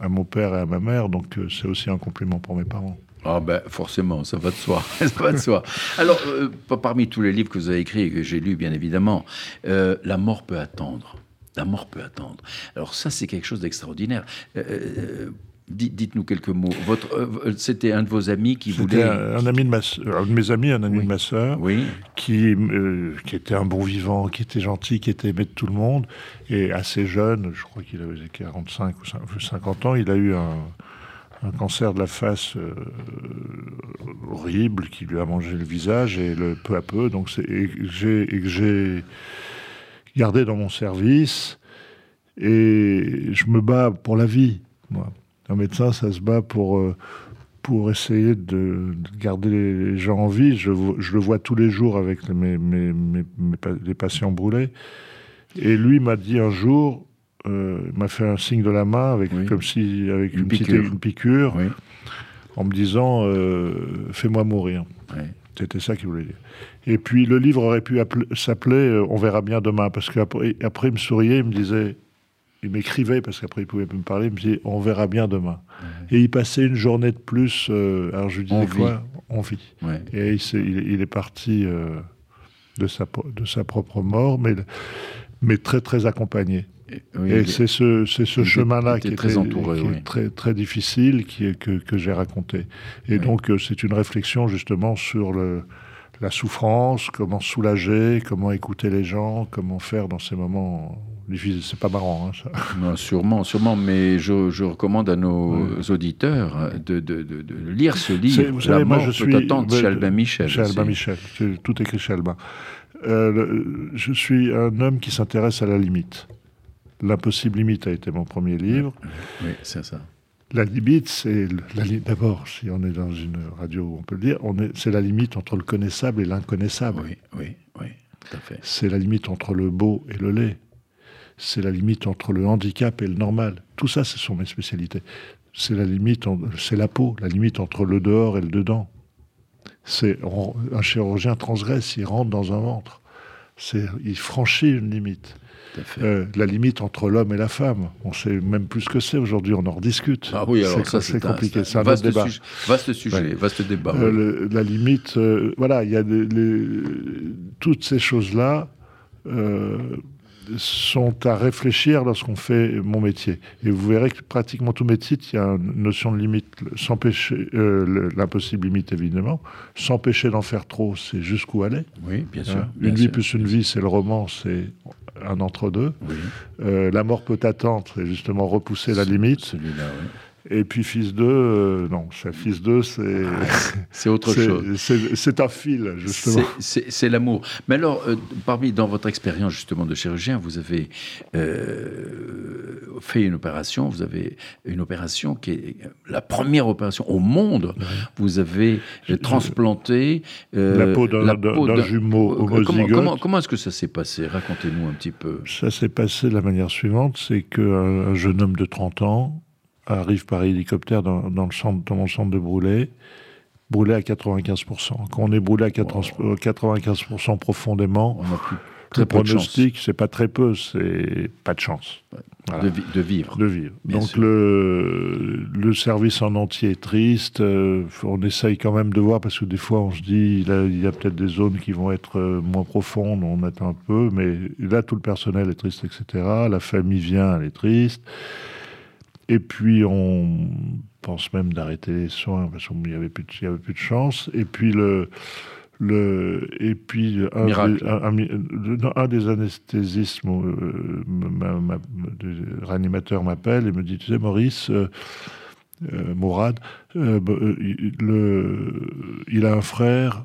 à, mon père et à ma mère, donc euh, c'est aussi un compliment pour mes parents. Ah ben forcément, ça va de soi, ça va de soi. Alors, euh, pa- parmi tous les livres que vous avez écrits et que j'ai lus, bien évidemment, euh, La mort peut attendre. La mort peut attendre. Alors ça, c'est quelque chose d'extraordinaire. Euh, Dites-nous quelques mots. Votre, euh, c'était un de vos amis qui voulait. un, un ami de ma, sœur- un de mes amis, un ami Oui. de ma sœur. Oui, qui, euh, qui était un bon vivant, qui était gentil, qui était aimé de tout le monde, et assez jeune, je crois qu'il avait 45 ou 50 ans, il a eu un, un cancer de la face euh, horrible qui lui a mangé le visage, et le, peu à peu, donc c'est, et que j'ai, et que j'ai gardé dans mon service, et je me bats pour la vie, moi. Un médecin, ça se bat pour... euh, pour essayer de, de garder les gens en vie. Je, le vois tous les jours avec mes, mes, mes- les patients brûlés. Et lui m'a dit un jour, euh, il m'a fait un signe de la main, avec, Oui. comme si avec Une une, petite- piqûre. une piqûre, oui, en me disant euh, Fais-moi mourir. oui. C'était ça qu'il voulait dire. Et puis le livre aurait pu appeler- s'appeler On verra bien demain, parce qu'après après, il me souriait, il me disait, il m'écrivait, parce qu'après il pouvait plus me parler, il me disait On verra bien demain. Et il passait une journée de plus, euh, alors je lui disais On quoi? On vit. Et il, s'est- il- il est parti euh, de, sa, po- de sa propre mort, mais, mais très très accompagné. Et- oui, Et il- c'est ce, était- chemin-là qui était est très entouré, qui est très, très difficile, qui est, que, que j'ai raconté. Et Oui. donc, euh, c'est une réflexion justement sur le, la souffrance, comment soulager, comment écouter les gens, comment faire dans ces moments C'est pas marrant, hein, ça. Non, sûrement, sûrement, mais je, je recommande à nos auditeurs de, de, de, de, lire ce livre. Vous savez, La moi, je suis peut attendre, chez Albin Michel. Chez Albin. Michel, tout écrit chez Albin. Euh, le- je suis un homme qui s'intéresse à la limite. L'impossible limite a été mon premier livre. Oui, c'est ça. La limite, c'est d'abord, si on est dans une radio, on peut le dire, c'est la limite entre le connaissable et l'inconnaissable. Oui, oui, oui, tout à fait. C'est la limite entre le beau et le laid. C'est la limite entre le handicap et le normal. Tout ça, ce sont mes spécialités. C'est la limite, c'est la peau, la limite entre le dehors et le dedans. C'est un chirurgien transgresse, il rentre dans un ventre. C'est, il franchit une limite. Euh, la limite entre l'homme et la femme. On sait même plus ce que c'est aujourd'hui. On en rediscute. Ah oui, alors c'est, ça, c'est compliqué. C'est un, vaste autre débat. Sujet, vaste sujet, Ouais. vaste débat. Euh, oui. le- la limite, euh, voilà, il y a les- toutes ces choses-là sont à réfléchir lorsqu'on fait mon métier. Et vous verrez que pratiquement tous mes titres, il y a une notion de limite, s'empêcher, euh, le- l'impossible limite évidemment, s'empêcher d'en faire trop, c'est jusqu'où aller. Oui, bien sûr. hein. bien une vie sûr. plus une vie, c'est le roman, c'est un entre-deux. Oui, Euh, la mort peut attendre, c'est justement repousser la limite. celui-là, oui. Et puis fils 2, euh, non, fils 2, c'est C'est autre chose. c'est- un fil, justement. C'est- l'amour. Mais alors, euh, parmi dans votre expérience justement de chirurgien, vous avez euh, fait une opération. Vous avez une opération qui est la première opération au monde. Vous avez euh, transplanté La peau d'un- jumeau Euh, Comment, homozygote. comment, comment est-ce que ça s'est passé? Racontez-nous un petit peu. Ça s'est passé de la manière suivante, c'est qu'un un jeune homme de 30 ans arrive par hélicoptère dans, dans le centre, dans mon centre de brûlé, brûlé à 95%. Quand on est brûlé à 80 euh, 95% profondément, On n'a plus le très chance pronostic, c'est pas très peu, c'est pas de chance. Voilà. de, vi- de vivre. de vivre. Bien Donc le, le service en entier est triste. euh, on essaye quand même de voir parce que des fois on se dit il y a, il y a peut-être des zones qui vont être euh, moins profondes, on attend un peu, mais là tout le personnel est triste, etc. La famille vient, elle est triste. Et puis on pense même d'arrêter les soins parce qu'il n'y avait, plus de- y avait plus de chance. Et puis le le, et puis un, des, un, un- non, un des anesthésistes, mon, euh, ma- ma- le réanimateur m'appelle et me dit, tu sais Maurice, euh, euh, Mourad, euh, bah, le, il a un frère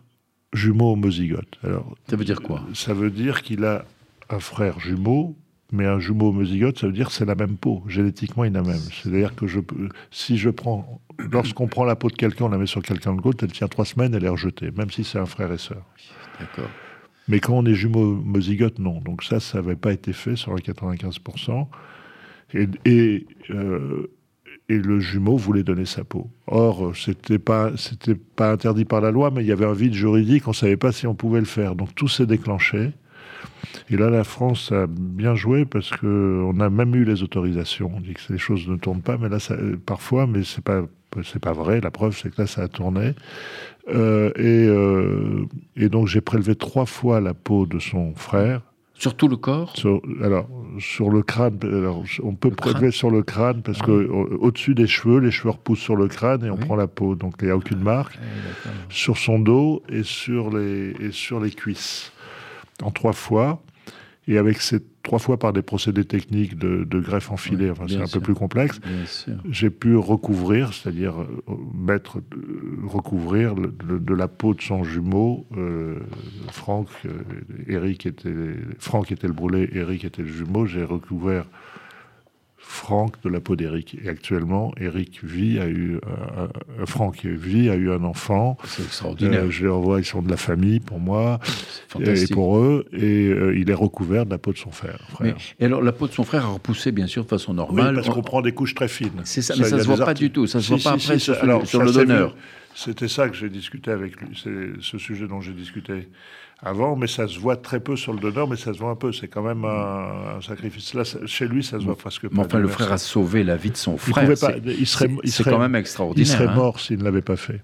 jumeau homozygote. Alors, Ça veut dire quoi? ça veut dire qu'il a un frère jumeau, mais un jumeau homozygote, ça veut dire que c'est la même peau. Génétiquement, il a même. C'est-à-dire que je, si je prends, lorsqu'on prend la peau de quelqu'un, on la met sur quelqu'un d'autre, elle tient trois semaines, elle est rejetée, même si c'est un frère et sœur. D'accord. Mais quand on est jumeau homozygote, non. Donc ça, ça n'avait pas été fait sur les 95%. Et, et, euh, et le jumeau voulait donner sa peau. Or, c'était pas, c'était pas interdit par la loi, mais il y avait un vide juridique, on savait pas si on pouvait le faire. Donc tout s'est déclenché. Et là, la France a bien joué parce que on a même eu les autorisations. On dit que les choses ne tournent pas, mais là, ça, euh, parfois, mais c'est pas, c'est pas vrai. La preuve, c'est que là, ça a tourné. Euh, et, euh, et donc, j'ai prélevé trois fois la peau de son frère. Sur tout le corps? Sur, alors, sur le crâne, alors, on peut Le prélever sur le crâne parce Ah que au- au-dessus des cheveux, les cheveux repoussent sur le crâne et on Oui. prend la peau. Donc, il n'y a aucune marque. Sur son dos et sur les, et sur les cuisses. En trois fois. Et avec ces trois fois par des procédés techniques de, de greffe enfilée, Oui, enfin, c'est un sûr. peu plus complexe. J'ai pu recouvrir, c'est-à-dire euh, mettre, euh, recouvrir le- le- de la peau de son jumeau. euh, Franck, euh, Eric était, Franck était le brûlé, Eric était le jumeau. J'ai recouvert Franck de la peau d'Eric. Et actuellement, Eric vit, a eu, un- un- Franck vit, a eu un enfant. C'est extraordinaire. Euh, je les revois, ils sont de la famille pour moi C'est et pour eux. Et euh, il est recouvert de la peau de son frère. Mais- et alors, la peau de son frère a repoussé, bien sûr, de façon Oui, normale. parce On- qu'on prend des couches très fines. C'est ça, mais ça a se voit pas du tout. Ça se Si, voit si, pas si, après sur, alors, sur le donneur. C'était ça que j'ai discuté avec lui. C'est ce sujet dont j'ai discuté avant, mais ça se voit très peu sur le donneur, mais ça se voit un peu. C'est quand même un, un sacrifice. Là, ça- chez lui, ça se voit presque pas. Mais enfin, le frère a sauvé la vie de son Il frère. pouvait pas- C'est- il serait- c'est- il C'est serait- quand même Il extraordinaire. serait hein. mort s'il ne l'avait pas fait.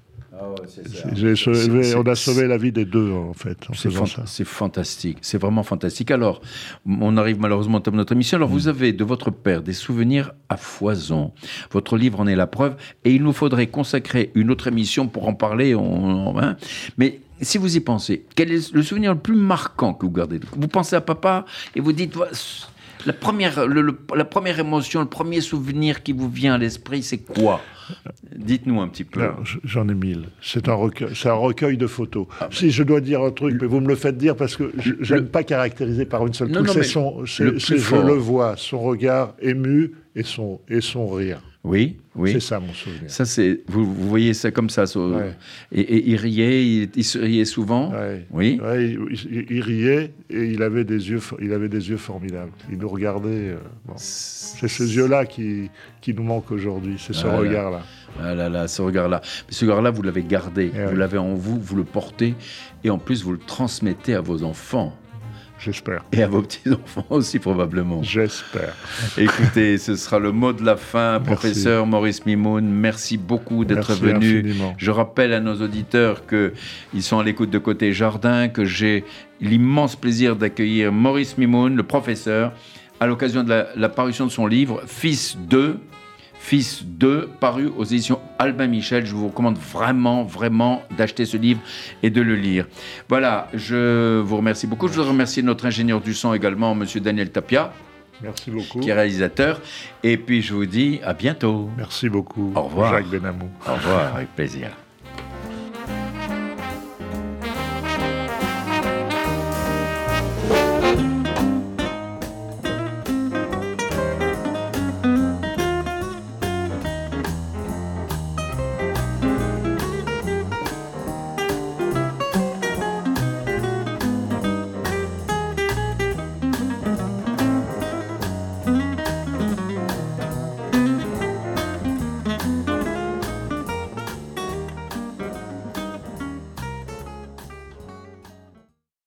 C'est- J'ai sauvé- c'est- on a sauvé la vie des deux, en fait, en C'est faisant fan- ça. c'est fantastique, c'est vraiment fantastique. Alors, on arrive malheureusement au terme de notre émission. Alors, Mm. vous avez de votre père des souvenirs à foison. Votre livre en est la preuve. Et il nous faudrait consacrer une autre émission pour en parler. on- hein. Mais si vous y pensez, quel est le souvenir le plus marquant que vous gardez Vous pensez à papa et vous dites, Voilà, La première, la première émotion, le premier souvenir qui vous vient à l'esprit, c'est quoi Dites-nous un petit peu. J'en ai mille. C'est un recueil, c'est un recueil de photos. Ah, si je dois dire un truc, mais vous me le faites dire parce que je n'aime pas caractériser par une seule non, c'est son, je le vois, son regard ému et son et son rire. Oui, oui. C'est ça mon souvenir. Ça, c'est vous, vous, voyez ça comme ça. Et, il riait, il, se riait souvent. Oui. Il, riait et il avait des yeux, il avait des yeux formidables. Il nous regardait. Euh, c'est ces yeux-là qui, qui nous manquent aujourd'hui. C'est ce regard-là. Ah là là, ce regard-là. Mais ce regard-là, vous l'avez gardé, eh vous l'avez en vous, vous le portez, et en plus vous le transmettez à vos enfants. J'espère. Et à vos petits-enfants aussi, probablement. J'espère. Écoutez, ce sera le mot de la fin. Professeur Maurice Mimoun, merci beaucoup d'être venu. Je rappelle à nos auditeurs qu'ils sont à l'écoute de Côté Jardin, que j'ai l'immense plaisir d'accueillir Maurice Mimoun, le professeur, à l'occasion de la, la parution de son livre Fils 2 Fils 2, paru aux éditions Albin Michel. Je vous recommande vraiment, vraiment d'acheter ce livre et de le lire. Voilà, je vous remercie beaucoup. Je voudrais remercier notre ingénieur du son également, Monsieur Daniel Tapia. Merci beaucoup. Qui est réalisateur. Et puis je vous dis à bientôt. Merci beaucoup. Au revoir. Jacques Benamou. Au revoir, avec plaisir.